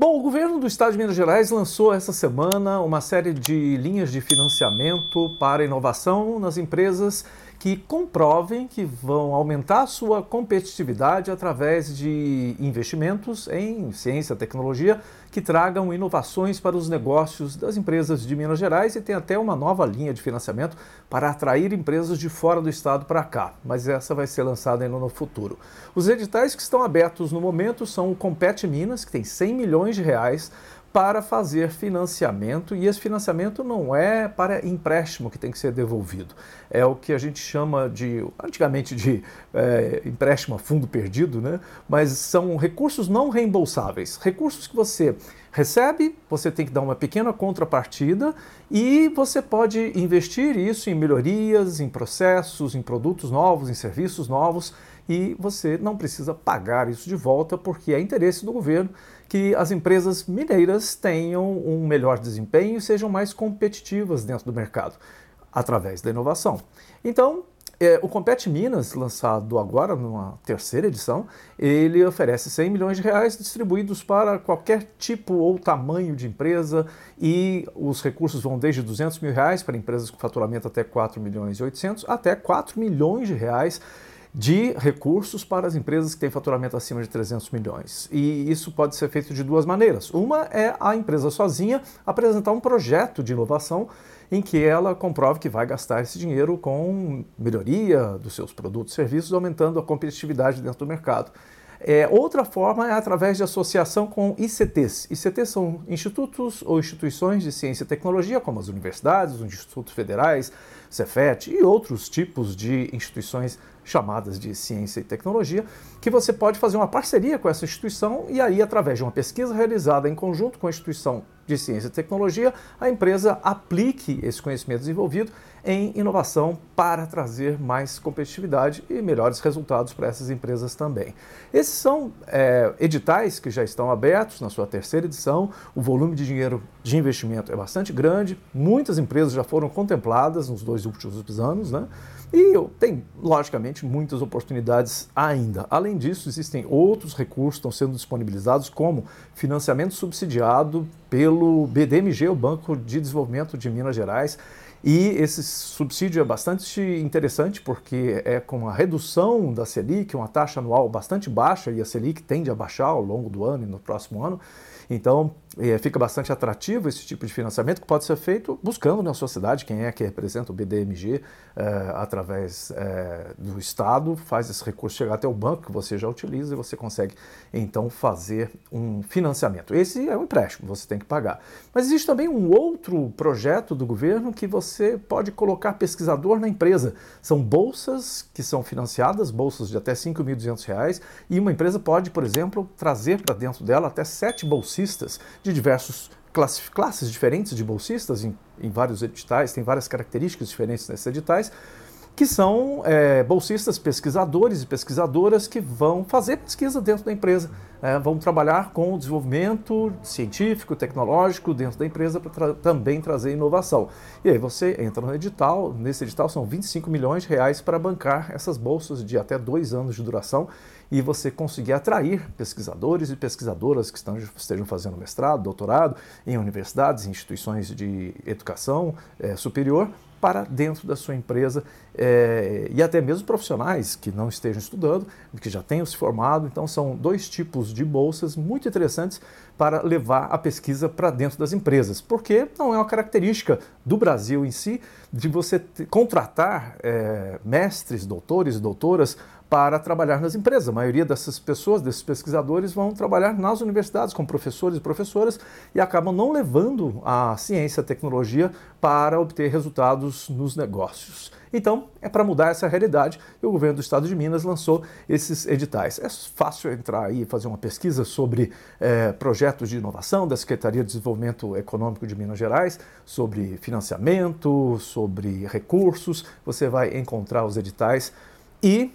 Bom, o governo do estado de Minas Gerais lançou essa semana uma série de linhas de financiamento para inovação nas empresas que comprovem que vão aumentar sua competitividade através de investimentos em ciência e tecnologia que tragam inovações para os negócios das empresas de Minas Gerais e tem até uma nova linha de financiamento para atrair empresas de fora do estado para cá, mas essa vai ser lançada ainda no futuro. Os editais que estão abertos no momento são o Compete Minas, que tem 100 milhões de reais para fazer financiamento e esse financiamento não é para empréstimo que tem que ser devolvido. É o que a gente chama de, antigamente, de é, empréstimo a fundo perdido, né? mas são recursos não reembolsáveis. Recursos que você recebe, você tem que dar uma pequena contrapartida e você pode investir isso em melhorias, em processos, em produtos novos, em serviços novos e você não precisa pagar isso de volta porque é interesse do governo que as empresas mineiras tenham um melhor desempenho e sejam mais competitivas dentro do mercado através da inovação. Então, é, o Compete Minas, lançado agora numa terceira edição, ele oferece 100 milhões de reais distribuídos para qualquer tipo ou tamanho de empresa e os recursos vão desde 200 mil reais para empresas com faturamento até 4 milhões e 800 até 4 milhões de reais de recursos para as empresas que têm faturamento acima de 300 milhões. E isso pode ser feito de duas maneiras. Uma é a empresa sozinha apresentar um projeto de inovação em que ela comprove que vai gastar esse dinheiro com melhoria dos seus produtos e serviços, aumentando a competitividade dentro do mercado. É, outra forma é através de associação com ICTs. ICTs são institutos ou instituições de ciência e tecnologia, como as universidades, os institutos federais, Cefet e outros tipos de instituições chamadas de ciência e tecnologia, que você pode fazer uma parceria com essa instituição e aí, através de uma pesquisa realizada em conjunto com a instituição de ciência e tecnologia, a empresa aplique esse conhecimento desenvolvido em inovação para trazer mais competitividade e melhores resultados para essas empresas também. Esses são é, editais que já estão abertos na sua terceira edição. O volume de dinheiro de investimento é bastante grande, muitas empresas já foram contempladas nos dois últimos anos, né? E tem, logicamente, muitas oportunidades ainda. Além disso, existem outros recursos que estão sendo disponibilizados, como financiamento subsidiado pelo BDMG, o Banco de Desenvolvimento de Minas Gerais. E esse subsídio é bastante interessante porque é com a redução da Selic, uma taxa anual bastante baixa, e a Selic tende a baixar ao longo do ano e no próximo ano. Então, é, fica bastante atrativo esse tipo de financiamento que pode ser feito buscando na sua cidade quem é que representa o BDMG é, através é, do Estado, faz esse recurso chegar até o banco que você já utiliza e você consegue então fazer um financiamento. Esse é um empréstimo, você tem que pagar. Mas existe também um outro projeto do governo que você pode colocar pesquisador na empresa. São bolsas que são financiadas, bolsas de até R$ 5.200, e uma empresa pode, por exemplo, trazer para dentro dela até sete bolsistas de diversos classes diferentes de bolsistas em, em, vários editais, tem várias características diferentes nesses editais, que são é, bolsistas pesquisadores e pesquisadoras que vão fazer pesquisa dentro da empresa, é, vão trabalhar com o desenvolvimento científico, tecnológico dentro da empresa para tra também trazer inovação. E aí você entra no edital, nesse edital são 25 milhões de reais para bancar essas bolsas de até dois anos de duração e você conseguir atrair pesquisadores e pesquisadoras que estão, estejam fazendo mestrado, doutorado em universidades, instituições de educação é, superior para dentro da sua empresa é, e até mesmo profissionais que não estejam estudando, que já tenham se formado. Então, são dois tipos de bolsas muito interessantes para levar a pesquisa para dentro das empresas, porque não é uma característica do Brasil em si de você contratar é, mestres, doutores e doutoras para trabalhar nas empresas. A maioria dessas pessoas, desses pesquisadores, vão trabalhar nas universidades como professores e professoras e acabam não levando a ciência, a tecnologia para obter resultados nos negócios. Então, é para mudar essa realidade e o governo do estado de Minas lançou esses editais. É fácil entrar aí e fazer uma pesquisa sobre é, projetos de inovação da Secretaria de Desenvolvimento Econômico de Minas Gerais, sobre financiamento, sobre recursos. Você vai encontrar os editais e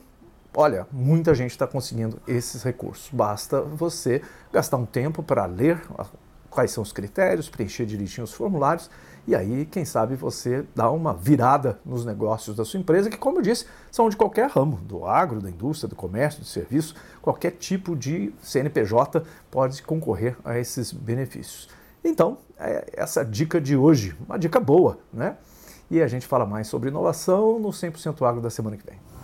Olha, muita gente está conseguindo esses recursos. Basta você gastar um tempo para ler quais são os critérios, preencher direitinho os formulários e aí, quem sabe, você dá uma virada nos negócios da sua empresa, que, como eu disse, são de qualquer ramo, do agro, da indústria, do comércio, do serviço, qualquer tipo de CNPJ pode concorrer a esses benefícios. Então, é essa dica de hoje, uma dica boa, né? E a gente fala mais sobre inovação no 100% Agro da semana que vem.